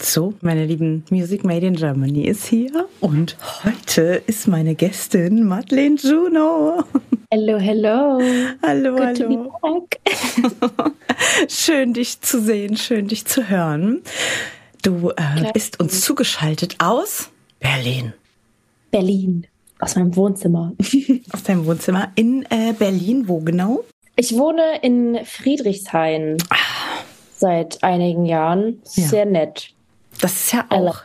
So, meine lieben Music Made in Germany ist hier und heute ist meine Gästin Madeleine Juno. Hello, hello. Hallo, Good hallo. schön dich zu sehen, schön dich zu hören. Du äh, bist uns zugeschaltet aus Berlin. Berlin. Aus meinem Wohnzimmer. Aus deinem Wohnzimmer in äh, Berlin, wo genau? Ich wohne in Friedrichshain Ah. seit einigen Jahren. Ja. Sehr nett. Das ist ja auch.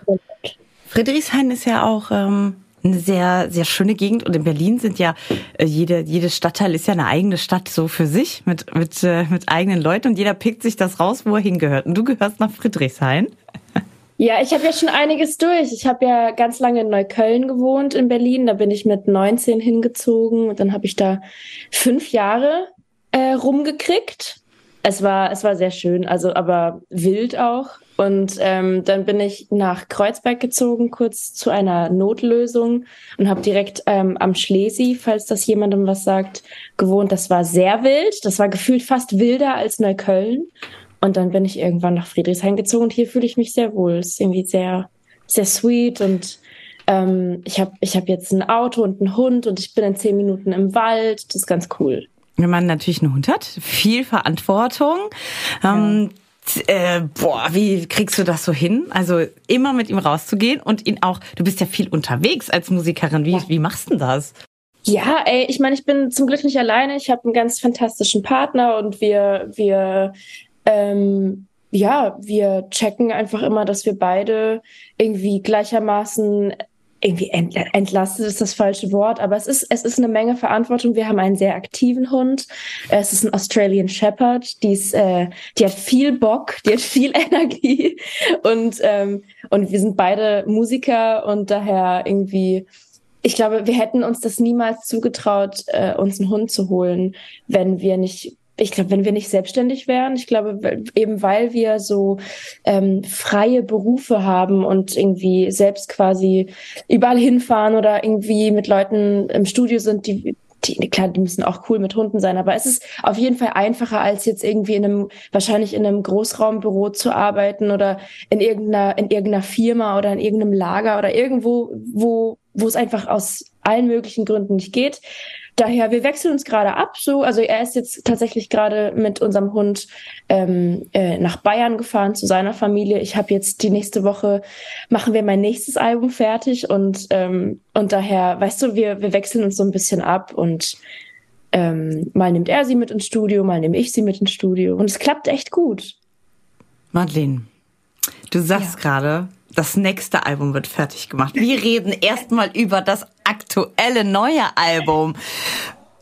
Friedrichshain ist ja auch ähm, eine sehr, sehr schöne Gegend und in Berlin sind ja äh, jede, jedes Stadtteil ist ja eine eigene Stadt so für sich mit, mit, äh, mit eigenen Leuten und jeder pickt sich das raus, wo er hingehört. Und du gehörst nach Friedrichshain. Ja, ich habe ja schon einiges durch. Ich habe ja ganz lange in Neukölln gewohnt in Berlin. Da bin ich mit 19 hingezogen und dann habe ich da fünf Jahre äh, rumgekriegt. Es war, es war sehr schön, also aber wild auch. Und ähm, dann bin ich nach Kreuzberg gezogen, kurz zu einer Notlösung und habe direkt ähm, am Schlesi, falls das jemandem was sagt, gewohnt. Das war sehr wild. Das war gefühlt fast wilder als Neukölln. Und dann bin ich irgendwann nach Friedrichshain gezogen und hier fühle ich mich sehr wohl. Es ist irgendwie sehr, sehr sweet und ähm, ich habe ich hab jetzt ein Auto und einen Hund und ich bin in zehn Minuten im Wald. Das ist ganz cool. Wenn man natürlich einen Hund hat, viel Verantwortung. Ähm, t- äh, boah, wie kriegst du das so hin? Also immer mit ihm rauszugehen und ihn auch, du bist ja viel unterwegs als Musikerin. Wie, Ja. wie machst du denn das? Ja, ey, ich meine, ich bin zum Glück nicht alleine. Ich habe einen ganz fantastischen Partner und wir, wir, ähm, ja, wir checken einfach immer, dass wir beide irgendwie gleichermaßen irgendwie ent entlastet ist das falsche Wort, aber es ist, es ist eine Menge Verantwortung. Wir haben einen sehr aktiven Hund. Es ist ein Australian Shepherd. Die ist, äh, die hat viel Bock, die hat viel Energie und, ähm, und wir sind beide Musiker und daher irgendwie, ich glaube, wir hätten uns das niemals zugetraut, äh, uns einen Hund zu holen, wenn wir nicht, ich glaube, wenn wir nicht selbstständig wären. Ich glaube, eben weil wir so ähm, freie Berufe haben und irgendwie selbst quasi überall hinfahren oder irgendwie mit Leuten im Studio sind, die die, klar, die müssen auch cool mit Hunden sein, aber es ist auf jeden Fall einfacher, als jetzt irgendwie in einem, wahrscheinlich in einem Großraumbüro zu arbeiten oder in irgendeiner, in irgendeiner Firma oder in irgendeinem Lager oder irgendwo, wo, wo es einfach aus allen möglichen Gründen nicht geht. Daher, wir wechseln uns gerade ab. So, also er ist jetzt tatsächlich gerade mit unserem Hund ähm, äh, nach Bayern gefahren zu seiner Familie. Ich habe jetzt die nächste Woche machen wir mein nächstes Album fertig und ähm, und daher, weißt du, wir wir wechseln uns so ein bisschen ab und ähm, mal nimmt er sie mit ins Studio, mal nehme ich sie mit ins Studio und es klappt echt gut. Madeleine, du sagst gerade, das nächste Album wird fertig gemacht. Wir reden erstmal über das aktuelle neue Album.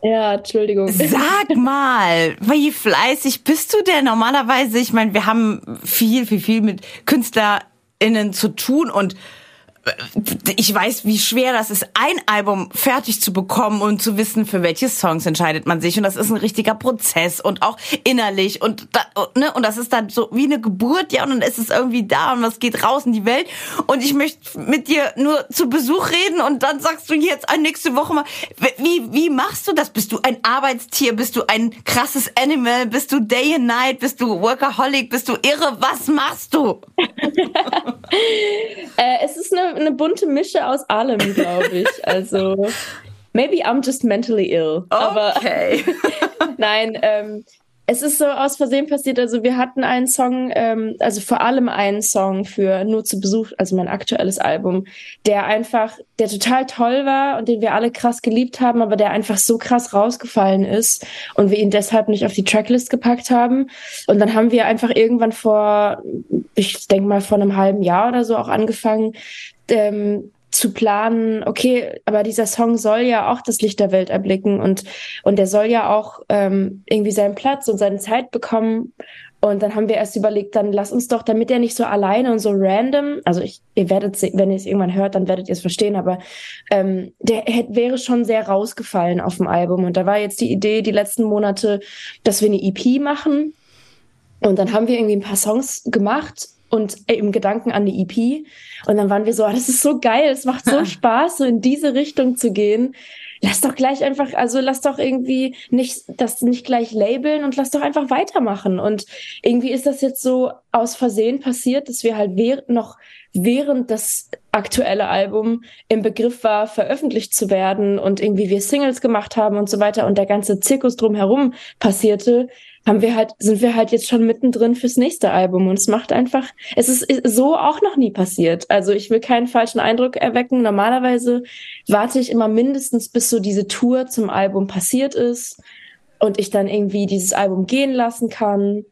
Ja, Entschuldigung. Sag mal, wie fleißig bist du denn normalerweise? Ich meine, wir haben viel, viel, viel mit KünstlerInnen zu tun und ich weiß, wie schwer das ist, ein Album fertig zu bekommen und zu wissen, für welche Songs entscheidet man sich. Und das ist ein richtiger Prozess und auch innerlich und da, ne, und das ist dann so wie eine Geburt, ja, und dann ist es irgendwie da und was geht raus in die Welt. Und ich möchte mit dir nur zu Besuch reden und dann sagst du jetzt äh, nächste Woche mal, wie, wie machst du das? Bist du ein Arbeitstier? Bist du ein krasses Animal? Bist du Day and Night? Bist du Workaholic? Bist du irre? Was machst du? Äh, es ist eine, eine bunte Mische aus allem, glaube ich. Also maybe I'm just mentally ill. Aber Okay. Nein, ähm, es ist so aus Versehen passiert. Also wir hatten einen Song, ähm, also vor allem einen Song für Nur zu Besuch, also mein aktuelles Album, der einfach, der total toll war und den wir alle krass geliebt haben, aber der einfach so krass rausgefallen ist und wir ihn deshalb nicht auf die Tracklist gepackt haben. Und dann haben wir einfach irgendwann vor, ich denke mal vor einem halben Jahr oder so auch angefangen, ähm, zu planen, okay, aber dieser Song soll ja auch das Licht der Welt erblicken und, und der soll ja auch ähm, irgendwie seinen Platz und seine Zeit bekommen. Und dann haben wir erst überlegt, dann lass uns doch, damit er nicht so alleine und so random, also ich, ihr werdet, wenn ihr es irgendwann hört, dann werdet ihr es verstehen, aber ähm, der hätte, wäre schon sehr rausgefallen auf dem Album. Und da war jetzt die Idee, die letzten Monate, dass wir eine EP machen. Und dann haben wir irgendwie ein paar Songs gemacht und äh, im Gedanken an die EP. Und dann waren wir so, ah, das ist so geil, es macht so Spaß, so in diese Richtung zu gehen. lass doch gleich einfach, also lass doch irgendwie nicht, das nicht gleich labeln und lass doch einfach weitermachen. Und irgendwie ist das jetzt so aus Versehen passiert, dass wir halt während, noch während das aktuelle Album im Begriff war, veröffentlicht zu werden und irgendwie wir Singles gemacht haben und so weiter und der ganze Zirkus drumherum passierte, haben wir halt, sind wir halt jetzt schon mittendrin fürs nächste Album und es macht einfach, es ist so auch noch nie passiert. Also ich will keinen falschen Eindruck erwecken. Normalerweise warte ich immer mindestens, bis so diese Tour zum Album passiert ist und ich dann irgendwie dieses Album gehen lassen kann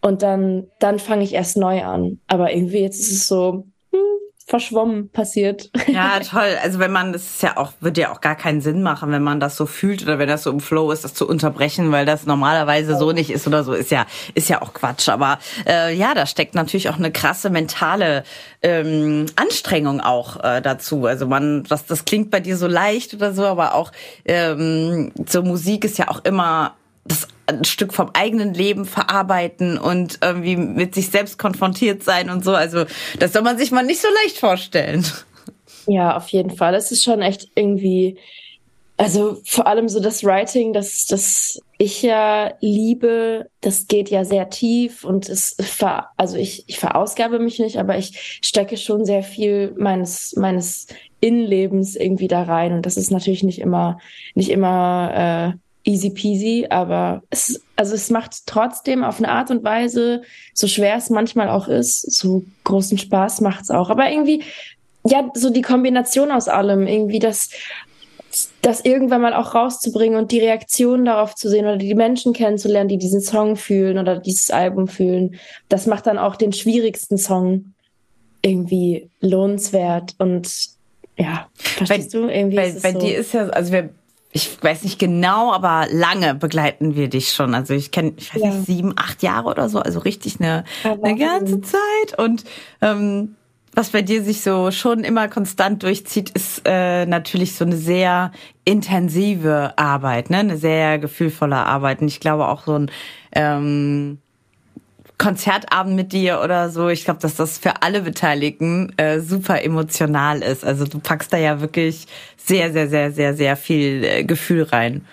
und dann, dann fange ich erst neu an. Aber irgendwie jetzt ist es so, verschwommen passiert. Ja, toll. Also wenn man, das ist ja auch, wird ja auch gar keinen Sinn machen, wenn man das so fühlt oder wenn das so im Flow ist, das zu unterbrechen, weil das normalerweise so nicht ist oder so, ist ja, ist ja auch Quatsch. Aber äh, ja, da steckt natürlich auch eine krasse mentale ähm, Anstrengung auch äh, dazu. Also man, das, das klingt bei dir so leicht oder so, aber auch ähm, so Musik ist ja auch immer das ein Stück vom eigenen Leben verarbeiten und irgendwie mit sich selbst konfrontiert sein und so. Also das soll man sich mal nicht so leicht vorstellen. Ja, auf jeden Fall. Es ist schon echt irgendwie, also vor allem so das Writing, das, das ich ja liebe, das geht ja sehr tief und es ver, also ich, ich verausgabe mich nicht, aber ich stecke schon sehr viel meines, meines Innenlebens irgendwie da rein und das ist natürlich nicht immer, nicht immer, äh, easy peasy, aber es, also es macht trotzdem auf eine Art und Weise, so schwer es manchmal auch ist, so großen Spaß macht's auch. Aber irgendwie, ja, so die Kombination aus allem, irgendwie das, das irgendwann mal auch rauszubringen und die Reaktionen darauf zu sehen oder die Menschen kennenzulernen, die diesen Song fühlen oder dieses Album fühlen, das macht dann auch den schwierigsten Song irgendwie lohnenswert und ja, verstehst bei, du? Irgendwie bei, bei so. dir ist ja, also wir ich weiß nicht genau, aber lange begleiten wir dich schon. Also ich kenne, ich weiß ja. nicht, sieben, acht Jahre oder so, also richtig eine, eine ganze Zeit. Und ähm, was bei dir sich so schon immer konstant durchzieht, ist äh, natürlich so eine sehr intensive Arbeit, ne? eine sehr gefühlvolle Arbeit. Und ich glaube auch so ein ähm, Konzertabend mit dir oder so. Ich glaube, dass das für alle Beteiligten äh, super emotional ist. Also du packst da ja wirklich sehr, sehr, sehr, sehr, sehr viel äh, Gefühl rein.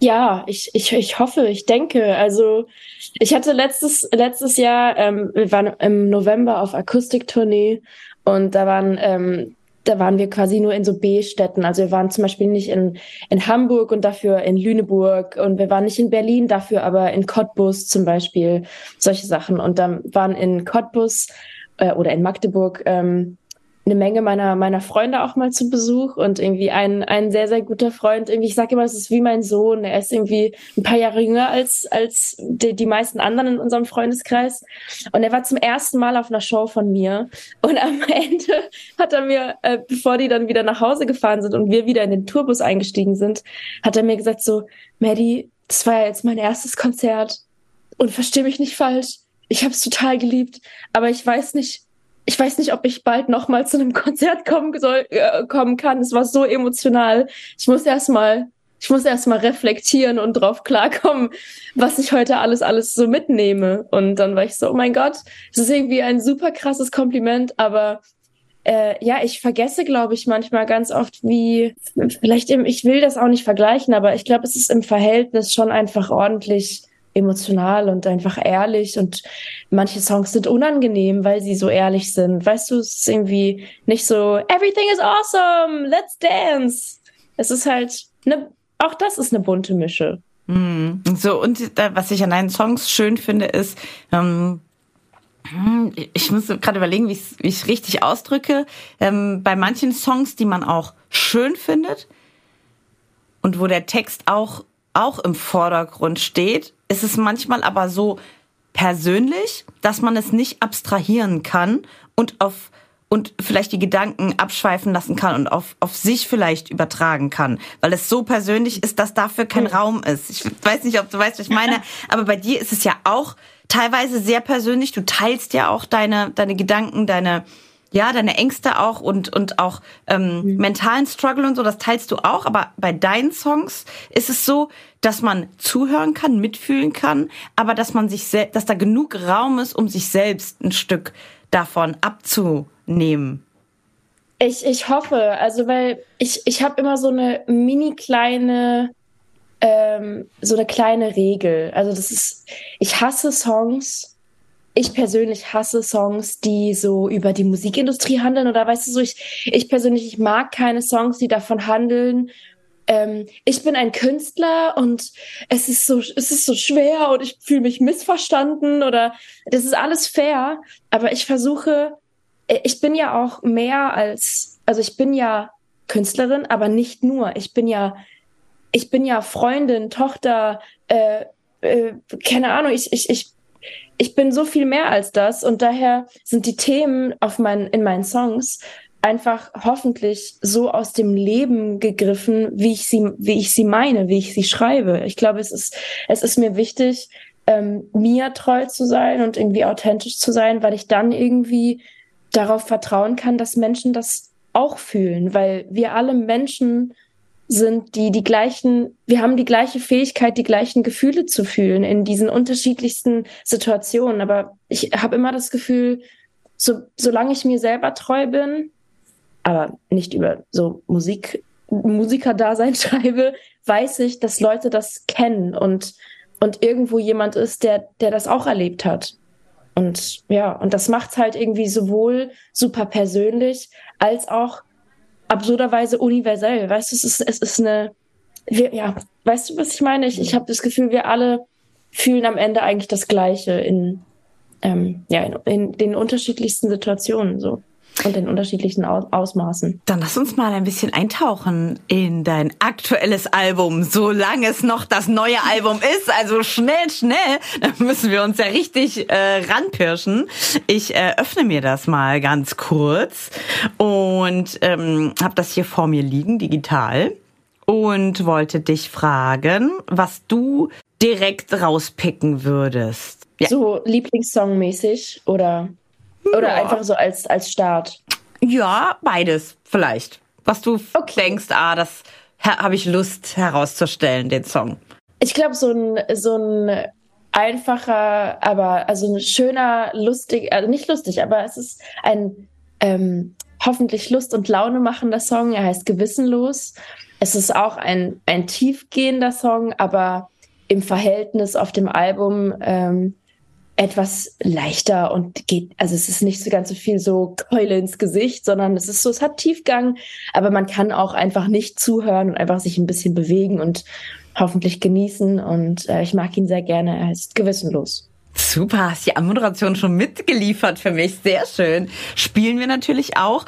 Ja, ich, ich, ich hoffe, ich denke. Also ich hatte letztes, letztes Jahr, ähm, wir waren im November auf Akustiktournee und da waren ähm, da waren wir quasi nur in so B-Städten. Also wir waren zum Beispiel nicht in, in Hamburg und dafür in Lüneburg und wir waren nicht in Berlin, dafür aber in Cottbus zum Beispiel, solche Sachen. Und dann waren in Cottbus äh, oder in Magdeburg ähm, eine Menge meiner, meiner Freunde auch mal zu Besuch und irgendwie ein, ein sehr, sehr guter Freund. Irgendwie, ich sage immer, es ist wie mein Sohn. Er ist irgendwie ein paar Jahre jünger als, als die, die meisten anderen in unserem Freundeskreis. Und er war zum ersten Mal auf einer Show von mir. Und am Ende hat er mir, äh, bevor die dann wieder nach Hause gefahren sind und wir wieder in den Tourbus eingestiegen sind, hat er mir gesagt so, Maddie, das war ja jetzt mein erstes Konzert. Und versteh mich nicht falsch. Ich habe es total geliebt, aber ich weiß nicht, ich weiß nicht, ob ich bald noch mal zu einem Konzert kommen soll, äh, kommen kann. Es war so emotional. Ich muss erst mal, ich muss erst mal reflektieren und drauf klarkommen, was ich heute alles, alles so mitnehme. Und dann war ich so, oh mein Gott, das ist irgendwie ein super krasses Kompliment, aber äh, ja, ich vergesse, glaube ich, manchmal ganz oft, wie, vielleicht, im, ich will das auch nicht vergleichen, aber ich glaube, es ist im Verhältnis schon einfach ordentlich emotional und einfach ehrlich und manche Songs sind unangenehm, weil sie so ehrlich sind. Weißt du, es ist irgendwie nicht so everything is awesome, let's dance. Es ist halt ne, auch das ist eine bunte Mische. Mm. So und was ich an deinen Songs schön finde ist ähm ich muss gerade überlegen, wie ich es richtig ausdrücke. Ähm, bei manchen Songs, die man auch schön findet und wo der Text auch auch im Vordergrund steht, ist es manchmal aber so persönlich, dass man es nicht abstrahieren kann und auf und vielleicht die Gedanken abschweifen lassen kann und auf, auf sich vielleicht übertragen kann, weil es so persönlich ist, dass dafür kein. Raum ist. Ich weiß nicht, ob du weißt, was ich meine, aber bei dir ist es ja auch teilweise sehr persönlich. Du teilst ja auch deine, deine Gedanken, deine, ja, deine Ängste auch und, und auch ähm, mhm. mentalen Struggle und so, das teilst du auch. Aber bei deinen Songs ist es so, dass man zuhören kann, mitfühlen kann, aber dass man sich, dass da genug Raum ist, um sich selbst ein Stück davon abzunehmen. Ich, ich hoffe, also weil ich, ich habe immer so eine mini kleine, ähm, so eine kleine Regel. Also das ist, ich hasse Songs. Ich persönlich hasse Songs, die so über die Musikindustrie handeln. Oder weißt du so, ich, ich persönlich, ich mag keine Songs, die davon handeln, ähm, ich bin ein Künstler und es ist so, es ist so schwer und ich fühle mich missverstanden oder das ist alles fair, aber ich versuche, äh, ich bin ja auch mehr als, also ich bin ja Künstlerin, aber nicht nur. Ich bin ja, ich bin ja Freundin, Tochter, äh, äh, keine Ahnung, ich, ich, ich, ich bin so viel mehr als das und daher sind die Themen auf meinen, in meinen Songs einfach hoffentlich so aus dem Leben gegriffen, wie ich sie, wie ich sie meine, wie ich sie schreibe. Ich glaube, es ist, es ist mir wichtig, ähm, mir treu zu sein und irgendwie authentisch zu sein, weil ich dann irgendwie darauf vertrauen kann, dass Menschen das auch fühlen, weil wir alle Menschen sind, die die gleichen, wir haben die gleiche Fähigkeit, die gleichen Gefühle zu fühlen in diesen unterschiedlichsten Situationen. Aber ich habe immer das Gefühl, so, solange ich mir selber treu bin, aber nicht über so Musik, Musikerdasein schreibe, weiß ich, dass Leute das kennen und, und irgendwo jemand ist, der, der das auch erlebt hat. Und ja, und das macht es halt irgendwie sowohl super persönlich als auch absurderweise universell. Weißt du, es ist, es ist eine, wir, ja, weißt du, was ich meine? Ich, ich habe das Gefühl, wir alle fühlen am Ende eigentlich das Gleiche in, ähm, ja, in, in den unterschiedlichsten Situationen so und in unterschiedlichen Ausmaßen. Dann lass uns mal ein bisschen eintauchen in dein aktuelles Album, solange es noch das neue Album ist. Also schnell, schnell, da müssen wir uns ja richtig äh, ranpirschen. Ich äh, öffne mir das mal ganz kurz und ähm, habe das hier vor mir liegen, digital. Und wollte dich fragen, was du direkt rauspicken würdest. Ja. So Lieblingssong-mäßig oder oder ja. einfach so als, als Start? Ja, beides vielleicht. Was du okay. denkst, ah, das habe ich Lust herauszustellen, den Song. Ich glaube, so ein, so ein einfacher, aber also ein schöner, lustig, also nicht lustig, aber es ist ein ähm, hoffentlich Lust- und Laune machender Song. Er heißt Gewissenlos. Es ist auch ein, ein tiefgehender Song, aber im Verhältnis auf dem Album ähm, etwas leichter und geht, also es ist nicht so ganz so viel so Keule ins Gesicht, sondern es ist so, es hat Tiefgang, aber man kann auch einfach nicht zuhören und einfach sich ein bisschen bewegen und hoffentlich genießen und äh, ich mag ihn sehr gerne, er ist gewissenlos. Super, hast die Anmoderation schon mitgeliefert für mich. Sehr schön. Spielen wir natürlich auch.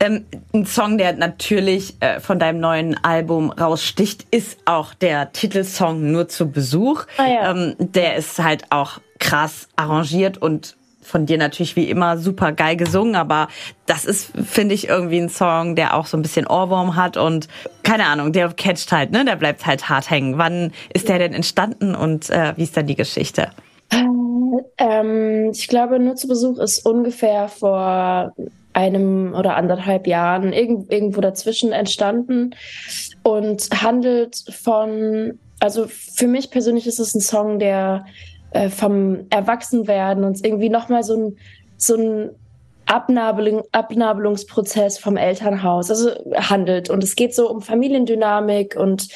Ähm, ein Song, der natürlich äh, von deinem neuen Album raussticht, ist auch der Titelsong Nur zu Besuch. Ah, ja. ähm, der ist halt auch krass arrangiert und von dir natürlich wie immer super geil gesungen, aber das ist, finde ich, irgendwie ein Song, der auch so ein bisschen Ohrwurm hat und keine Ahnung, der catcht halt, ne? Der bleibt halt hart hängen. Wann ist der denn entstanden und äh, wie ist dann die Geschichte? Ähm, ich glaube, nur zu Besuch ist ungefähr vor einem oder anderthalb Jahren irgend, irgendwo dazwischen entstanden und handelt von, also für mich persönlich ist es ein Song, der äh, vom Erwachsenwerden und irgendwie nochmal so ein, so ein Abnabelung, Abnabelungsprozess vom Elternhaus, also handelt. Und es geht so um Familiendynamik und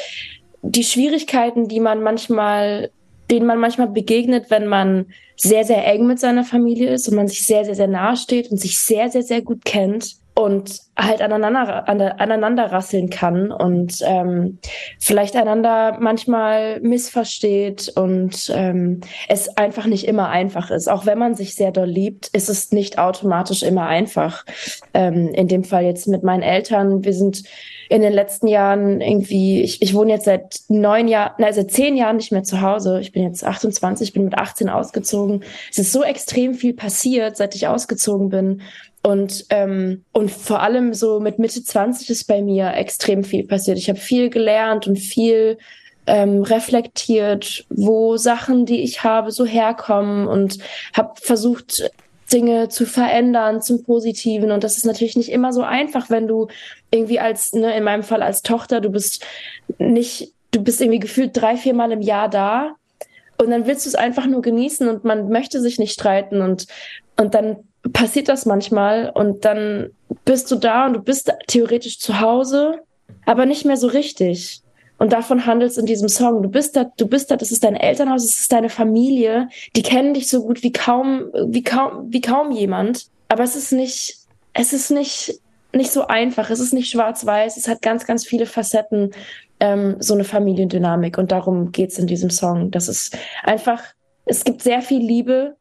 die Schwierigkeiten, die man manchmal, denen man manchmal begegnet, wenn man sehr, sehr eng mit seiner Familie ist und man sich sehr, sehr, sehr nahe steht und sich sehr, sehr, sehr gut kennt und halt aneinander, aneinander rasseln kann und ähm, vielleicht einander manchmal missversteht und ähm, es einfach nicht immer einfach ist. Auch wenn man sich sehr doll liebt, ist es nicht automatisch immer einfach. Ähm, in dem Fall jetzt mit meinen Eltern. Wir sind in den letzten Jahren irgendwie, ich, ich wohne jetzt seit neun Jahren, nein, seit zehn Jahren nicht mehr zu Hause. Ich bin jetzt 28, bin mit 18 ausgezogen. Es ist so extrem viel passiert, seit ich ausgezogen bin. Und, ähm, und vor allem so mit Mitte 20 ist bei mir extrem viel passiert. Ich habe viel gelernt und viel ähm, reflektiert, wo Sachen, die ich habe, so herkommen und habe versucht, Dinge zu verändern zum Positiven. Und das ist natürlich nicht immer so einfach, wenn du irgendwie als, ne, in meinem Fall als Tochter, du bist nicht, du bist irgendwie gefühlt drei, vier Mal im Jahr da. Und dann willst du es einfach nur genießen und man möchte sich nicht streiten und, und dann passiert das manchmal und dann bist du da und du bist theoretisch zu Hause, aber nicht mehr so richtig. Und davon handelt es in diesem Song. Du bist da, du bist da, das ist dein Elternhaus, es ist deine Familie. Die kennen dich so gut wie kaum, wie kaum, wie kaum jemand. Aber es ist nicht, es ist nicht, nicht so einfach. Es ist nicht schwarz-weiß. Es hat ganz, ganz viele Facetten, ähm, so eine Familiendynamik. Und darum geht's in diesem Song. Das ist einfach, es gibt sehr viel Liebe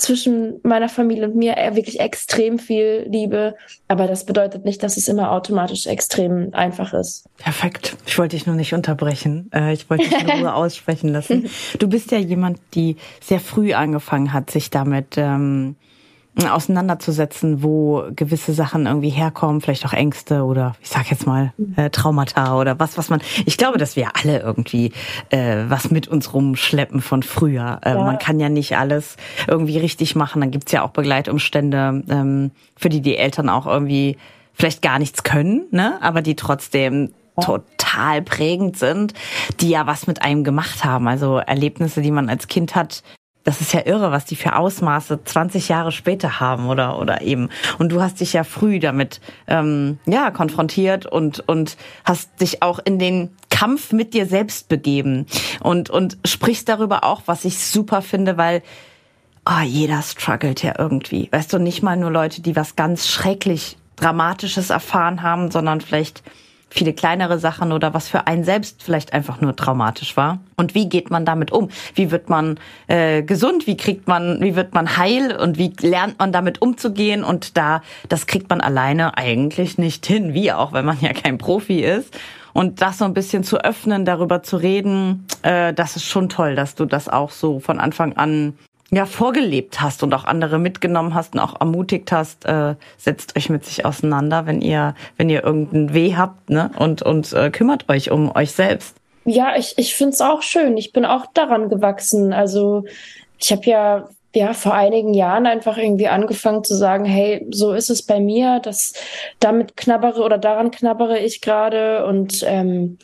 zwischen meiner Familie und mir äh, wirklich extrem viel Liebe. Aber das bedeutet nicht, dass es immer automatisch extrem einfach ist. Perfekt. Ich wollte dich nur nicht unterbrechen. Äh, ich wollte dich nur aussprechen lassen. Du bist ja jemand, die sehr früh angefangen hat, sich damit ähm, auseinanderzusetzen, wo gewisse Sachen irgendwie herkommen, vielleicht auch Ängste oder ich sag jetzt mal äh, Traumata oder was, was man. Ich glaube, dass wir alle irgendwie äh, was mit uns rumschleppen von früher. Äh, ja. Man kann ja nicht alles irgendwie richtig machen. Dann gibt's ja auch Begleitumstände, ähm, für die die Eltern auch irgendwie vielleicht gar nichts können, ne? aber die trotzdem total prägend sind, die ja was mit einem gemacht haben. Also Erlebnisse, die man als Kind hat, das ist ja irre, was die für Ausmaße 20 Jahre später haben oder oder eben. Und du hast dich ja früh damit ähm, ja konfrontiert und und hast dich auch in den Kampf mit dir selbst begeben und und sprichst darüber auch, was ich super finde, weil oh, jeder struggelt ja irgendwie. Weißt du, nicht mal nur Leute, die was ganz schrecklich Dramatisches erfahren haben, sondern vielleicht viele kleinere Sachen oder was für einen selbst vielleicht einfach nur traumatisch war. Und wie geht man damit um? Wie wird man äh, gesund? Wie kriegt man, wie wird man heil und wie lernt man damit umzugehen? Und da, das kriegt man alleine eigentlich nicht hin, wie auch, wenn man ja kein Profi ist. Und das so ein bisschen zu öffnen, darüber zu reden, äh, das ist schon toll, dass du das auch so von Anfang an ja vorgelebt hast und auch andere mitgenommen hast und auch ermutigt hast, äh, setzt euch mit sich auseinander, wenn ihr wenn ihr irgendeinen Weh habt, ne und und äh, kümmert euch um euch selbst. Ja, ich ich find's auch schön. Ich bin auch daran gewachsen. Also ich habe ja ja vor einigen Jahren einfach irgendwie angefangen zu sagen, hey, so ist es bei mir, dass damit knabbere oder daran knabbere ich gerade und ähm,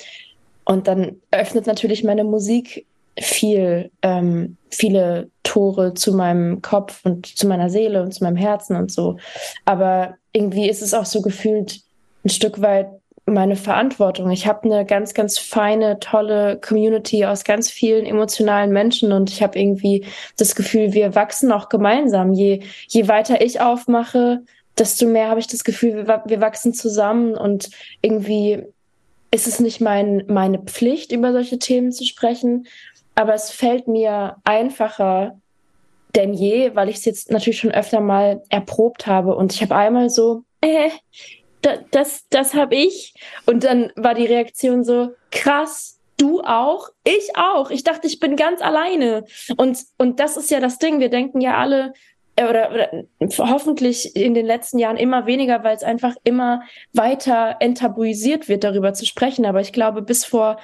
und dann öffnet natürlich meine Musik viel, ähm, viele Tore zu meinem Kopf und zu meiner Seele und zu meinem Herzen und so. Aber irgendwie ist es auch so gefühlt ein Stück weit meine Verantwortung. Ich habe eine ganz, ganz feine, tolle Community aus ganz vielen emotionalen Menschen und ich habe irgendwie das Gefühl, wir wachsen auch gemeinsam. Je, je weiter ich aufmache, desto mehr habe ich das Gefühl, wir, wir wachsen zusammen und irgendwie ist es nicht mein, meine Pflicht, über solche Themen zu sprechen, aber es fällt mir einfacher denn je, weil ich es jetzt natürlich schon öfter mal erprobt habe. Und ich habe einmal so, äh, da, das, das habe ich. Und dann war die Reaktion so, krass, du auch, ich auch. Ich dachte, ich bin ganz alleine. Und, und das ist ja das Ding. Wir denken ja alle, äh, oder, oder hoffentlich in den letzten Jahren immer weniger, weil es einfach immer weiter enttabuisiert wird, darüber zu sprechen. Aber ich glaube, bis vor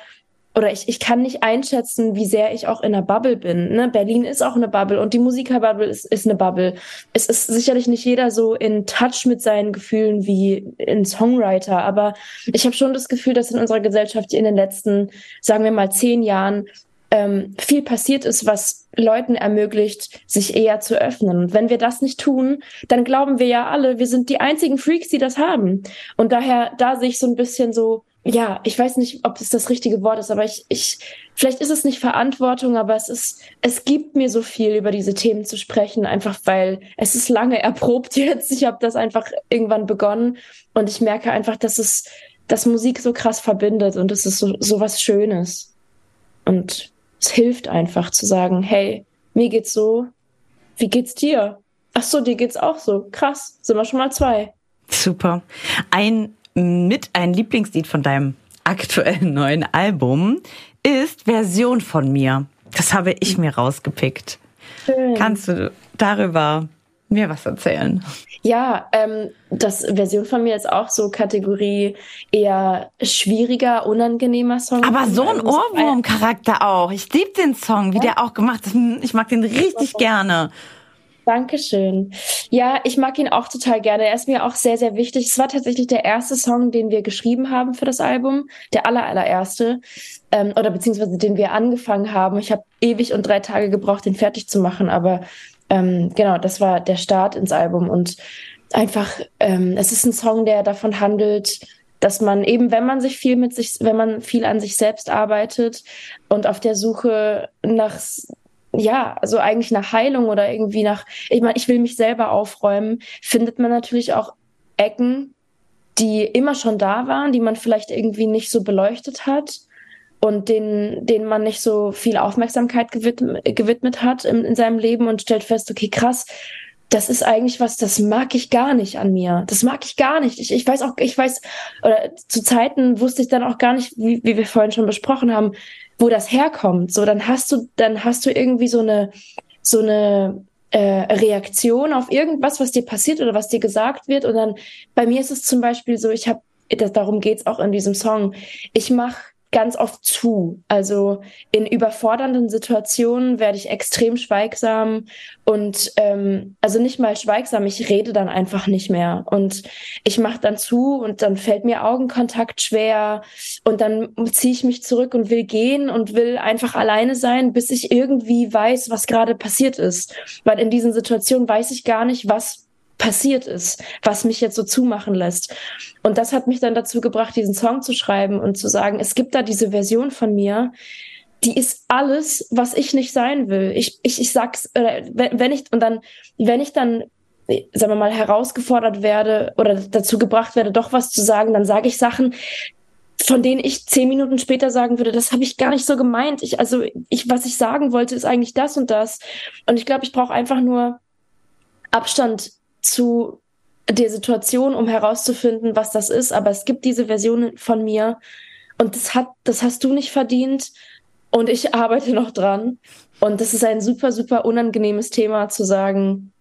oder ich, ich kann nicht einschätzen, wie sehr ich auch in einer Bubble bin. Ne? Berlin ist auch eine Bubble und die Musikerbubble ist, ist eine Bubble. Es ist sicherlich nicht jeder so in Touch mit seinen Gefühlen wie ein Songwriter, aber ich habe schon das Gefühl, dass in unserer Gesellschaft in den letzten, sagen wir mal, zehn Jahren ähm, viel passiert ist, was Leuten ermöglicht, sich eher zu öffnen. Und wenn wir das nicht tun, dann glauben wir ja alle, wir sind die einzigen Freaks, die das haben. Und daher, da sehe ich so ein bisschen so, ja, ich weiß nicht, ob es das richtige Wort ist, aber ich, ich, vielleicht ist es nicht Verantwortung, aber es ist, es gibt mir so viel über diese Themen zu sprechen, einfach weil es ist lange erprobt jetzt. Ich habe das einfach irgendwann begonnen und ich merke einfach, dass es, dass Musik so krass verbindet und es ist so, so was Schönes. Und es hilft einfach zu sagen, hey, mir geht's so, wie geht's dir? Ach so, dir geht's auch so. Krass, sind wir schon mal zwei. Super. Ein mit ein Lieblingslied von deinem aktuellen neuen Album ist Version von mir. Das habe ich mir rausgepickt. Schön. Kannst du darüber mir was erzählen? Ja, ähm, das Version von mir ist auch so Kategorie eher schwieriger, unangenehmer Song. Aber so ein Ohrwurm-Charakter auch. Ich liebe den Song, wie ja. der auch gemacht ist. Ich mag den richtig gerne. Dankeschön. Ja, ich mag ihn auch total gerne. Er ist mir auch sehr, sehr wichtig. Es war tatsächlich der erste Song, den wir geschrieben haben für das Album. Der aller, allererste. Ähm, oder beziehungsweise den wir angefangen haben. Ich habe ewig und drei Tage gebraucht, den fertig zu machen. Aber ähm, genau, das war der Start ins Album und einfach, ähm, es ist ein Song, der davon handelt, dass man eben, wenn man sich viel mit sich, wenn man viel an sich selbst arbeitet und auf der Suche nach ja, also eigentlich nach Heilung oder irgendwie nach, ich meine, ich will mich selber aufräumen, findet man natürlich auch Ecken, die immer schon da waren, die man vielleicht irgendwie nicht so beleuchtet hat und denen, denen man nicht so viel Aufmerksamkeit gewidmet, gewidmet hat in, in seinem Leben und stellt fest, okay, krass, das ist eigentlich was, das mag ich gar nicht an mir. Das mag ich gar nicht. Ich, ich weiß auch, ich weiß, oder zu Zeiten wusste ich dann auch gar nicht, wie, wie wir vorhin schon besprochen haben, wo das herkommt. So, dann hast du, dann hast du irgendwie so eine, so eine äh, Reaktion auf irgendwas, was dir passiert oder was dir gesagt wird. Und dann, bei mir ist es zum Beispiel so, ich habe, darum geht's auch in diesem Song. Ich mache ganz oft zu. Also in überfordernden Situationen werde ich extrem schweigsam und ähm, also nicht mal schweigsam, ich rede dann einfach nicht mehr und ich mache dann zu und dann fällt mir Augenkontakt schwer und dann ziehe ich mich zurück und will gehen und will einfach alleine sein, bis ich irgendwie weiß, was gerade passiert ist. Weil in diesen Situationen weiß ich gar nicht, was passiert ist, was mich jetzt so zumachen lässt. Und das hat mich dann dazu gebracht, diesen Song zu schreiben und zu sagen, es gibt da diese Version von mir, die ist alles, was ich nicht sein will. Ich, ich, ich sag's, äh, wenn ich, und dann, wenn ich dann, sagen wir mal, herausgefordert werde oder dazu gebracht werde, doch was zu sagen, dann sage ich Sachen, von denen ich zehn Minuten später sagen würde, das habe ich gar nicht so gemeint. Ich, also ich, was ich sagen wollte, ist eigentlich das und das. Und ich glaube, ich brauche einfach nur Abstand zu der Situation, um herauszufinden, was das ist. Aber es gibt diese Version von mir und das hat, das hast du nicht verdient und ich arbeite noch dran. Und das ist ein super, super unangenehmes Thema zu sagen,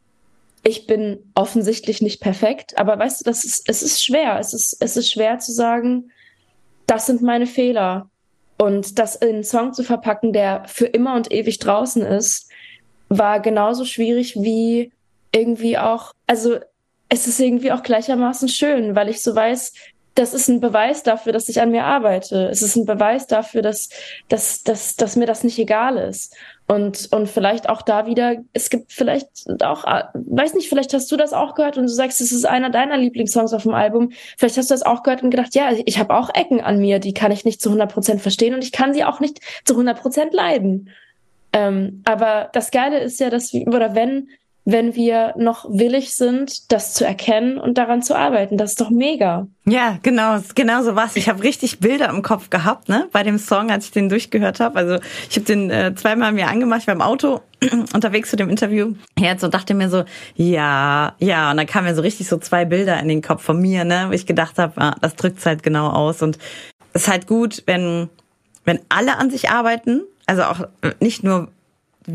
ich bin offensichtlich nicht perfekt, aber weißt du, das ist, es ist schwer. Es ist, es ist schwer zu sagen, das sind meine Fehler. Und das in einen Song zu verpacken, der für immer und ewig draußen ist, war genauso schwierig wie irgendwie auch, also es ist irgendwie auch gleichermaßen schön, weil ich so weiß, das ist ein Beweis dafür, dass ich an mir arbeite. Es ist ein Beweis dafür, dass, dass, dass, dass mir das nicht egal ist. Und, und vielleicht auch da wieder, es gibt vielleicht auch, weiß nicht, vielleicht hast du das auch gehört und du sagst, es ist einer deiner Lieblingssongs auf dem Album. Vielleicht hast du das auch gehört und gedacht, ja, ich habe auch Ecken an mir, die kann ich nicht zu 100 Prozent verstehen und ich kann sie auch nicht zu 100 Prozent leiden. Ähm, aber das Geile ist ja, dass, oder wenn wenn wir noch willig sind, das zu erkennen und daran zu arbeiten. Das ist doch mega. Ja, genau, genau so was. Ich habe richtig Bilder im Kopf gehabt, ne, bei dem Song, als ich den durchgehört habe. Also ich habe den äh, zweimal mir angemacht, ich war im Auto unterwegs zu dem Interview jetzt und dachte mir so, ja, ja, und dann kamen mir so richtig so zwei Bilder in den Kopf von mir, ne, wo ich gedacht habe, ah, das drückt's halt genau aus und es ist halt gut, wenn wenn alle an sich arbeiten, also auch nicht nur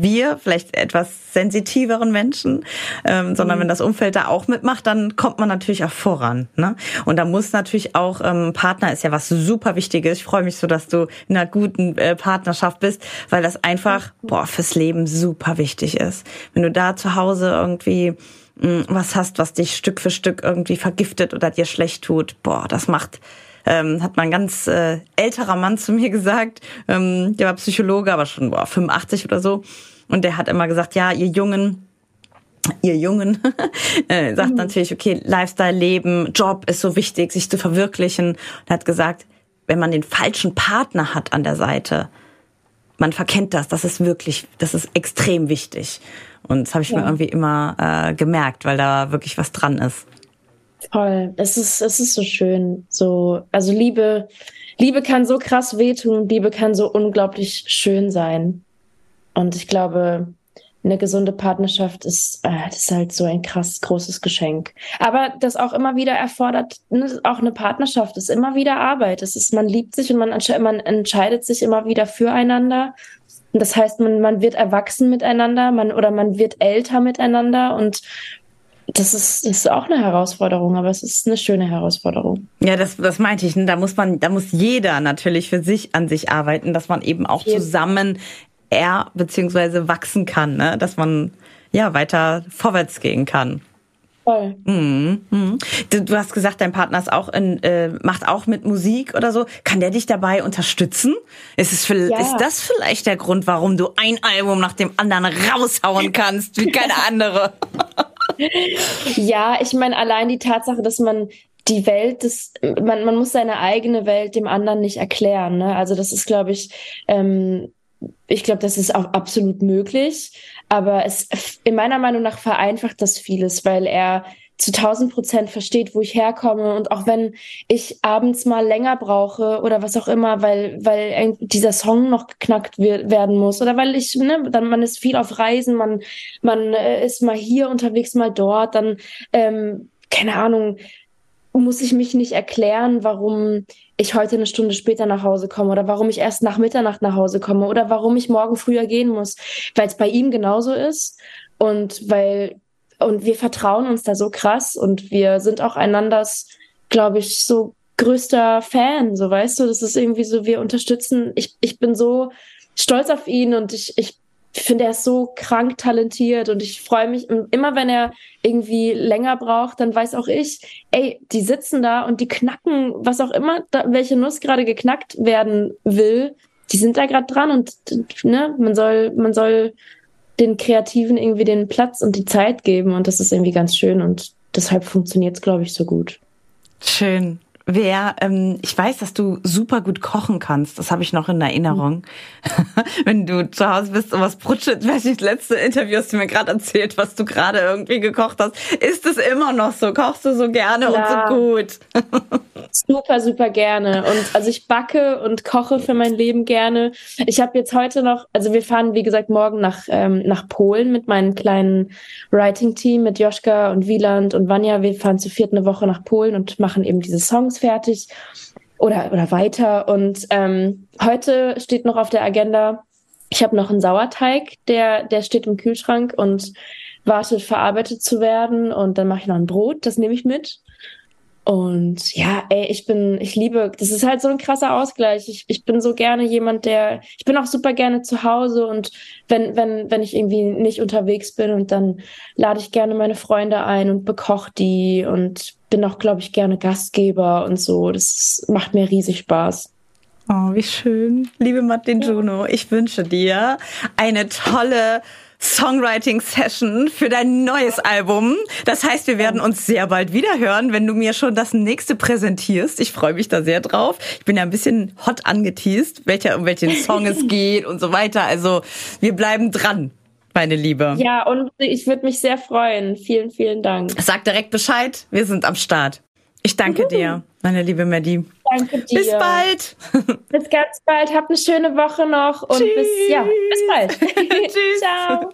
wir, vielleicht etwas sensitiveren Menschen, ähm, sondern mhm. wenn das Umfeld da auch mitmacht, dann kommt man natürlich auch voran. Ne? Und da muss natürlich auch, ähm, Partner ist ja was super Wichtiges. Ich freue mich so, dass du in einer guten äh, Partnerschaft bist, weil das einfach boah, fürs Leben super wichtig ist. Wenn du da zu Hause irgendwie mh, hm, was hast, was dich Stück für Stück irgendwie vergiftet oder dir schlecht tut, boah, das macht ähm, hat mein ganz äh, älterer Mann zu mir gesagt, ähm, der war Psychologe, aber schon boah, 85 oder so. Und der hat immer gesagt, ja, ihr Jungen, ihr Jungen, äh, sagt mhm. natürlich, okay, Lifestyle, Leben, Job ist so wichtig, sich zu verwirklichen. Und hat gesagt, wenn man den falschen Partner hat an der Seite, man verkennt das, das ist wirklich, das ist extrem wichtig. Und das habe ich ja. mir irgendwie immer äh, gemerkt, weil da wirklich was dran ist. Toll. Es ist, es ist so schön. So, also Liebe, Liebe kann so krass wehtun, Liebe kann so unglaublich schön sein. Und ich glaube, eine gesunde Partnerschaft ist, äh, das ist halt so ein krass großes Geschenk. Aber das auch immer wieder erfordert, ne, auch eine Partnerschaft ist immer wieder Arbeit. Es ist, man liebt sich und man, man entscheidet sich immer wieder füreinander. Und das heißt, man, man wird erwachsen miteinander, man, oder man wird älter miteinander und das ist, das ist auch eine Herausforderung, aber es ist eine schöne Herausforderung. Ja, das, das meinte ich. Ne? Da muss man, da muss jeder natürlich für sich an sich arbeiten, dass man eben auch Jeden. zusammen er beziehungsweise wachsen kann, ne? dass man ja weiter vorwärts gehen kann. voll. Mhm. Mhm. Du, du, hast gesagt, dein Partner ist auch in, äh, macht auch mit Musik oder so. Kann der dich dabei unterstützen? Ist, es für, ja. ist das vielleicht der Grund, warum du ein Album nach dem anderen raushauen kannst, wie keine andere? Ja, ich meine, allein die Tatsache, dass man die Welt des, man, man muss seine eigene Welt dem anderen nicht erklären. Ne? Also das ist, glaube ich, ähm, ich glaube, das ist auch absolut möglich. Aber es in meiner Meinung nach vereinfacht das vieles, weil er zu 1000 Prozent versteht, wo ich herkomme. Und auch wenn ich abends mal länger brauche oder was auch immer, weil weil dieser Song noch geknackt werden muss oder weil ich ne, dann man ist viel auf Reisen, man man äh, ist mal hier unterwegs, mal dort, dann ähm, keine Ahnung, muss ich mich nicht erklären, warum ich heute eine Stunde später nach Hause komme oder warum ich erst nach Mitternacht nach Hause komme oder warum ich morgen früher gehen muss, weil es bei ihm genauso ist und weil und wir vertrauen uns da so krass und wir sind auch einanders, glaube ich, so größter Fan, so weißt du, das ist irgendwie so, wir unterstützen, ich, ich bin so stolz auf ihn und ich, ich finde, er ist so krank talentiert und ich freue mich immer, wenn er irgendwie länger braucht, dann weiß auch ich, ey, die sitzen da und die knacken, was auch immer, da, welche Nuss gerade geknackt werden will, die sind da gerade dran und ne, man soll, man soll den Kreativen irgendwie den Platz und die Zeit geben und das ist irgendwie ganz schön und deshalb funktioniert es, glaube ich, so gut. Schön wer, ähm, ich weiß, dass du super gut kochen kannst. Das habe ich noch in Erinnerung. Wenn du zu Hause bist und was brutschelt, weiß ich, das letzte Interview hast du mir gerade erzählt, was du gerade irgendwie gekocht hast. Ist es immer noch so? Kochst du so gerne ja. und so gut? super, super gerne. Und also ich backe und koche für mein Leben gerne. Ich habe jetzt heute noch, also wir fahren, wie gesagt, morgen nach, ähm, nach Polen mit meinem kleinen Writing-Team, mit Joschka und Wieland und Vanya. Wir fahren zu viert eine Woche nach Polen und machen eben diese Songs fertig oder, oder weiter. Und ähm, heute steht noch auf der Agenda, ich habe noch einen Sauerteig, der, der steht im Kühlschrank und wartet, verarbeitet zu werden. Und dann mache ich noch ein Brot, das nehme ich mit. Und ja, ey, ich bin, ich liebe, das ist halt so ein krasser Ausgleich. Ich, ich bin so gerne jemand, der, ich bin auch super gerne zu Hause und wenn, wenn, wenn ich irgendwie nicht unterwegs bin und dann lade ich gerne meine Freunde ein und bekoche die und bin auch, glaube ich, gerne Gastgeber und so. Das macht mir riesig Spaß. Oh, wie schön. Liebe Martin Juno, ich wünsche dir eine tolle Songwriting-Session für dein neues Album. Das heißt, wir werden uns sehr bald wieder hören, wenn du mir schon das nächste präsentierst. Ich freue mich da sehr drauf. Ich bin ja ein bisschen hot angeteased, welcher, um welchen Song es geht und so weiter. Also wir bleiben dran meine Liebe. Ja, und ich würde mich sehr freuen. Vielen, vielen Dank. Sag direkt Bescheid. Wir sind am Start. Ich danke Juhu. dir, meine liebe Maddie. Danke dir. Bis bald. Bis ganz bald. Habt eine schöne Woche noch und Tschüss. bis ja, bis bald. Tschüss. Ciao.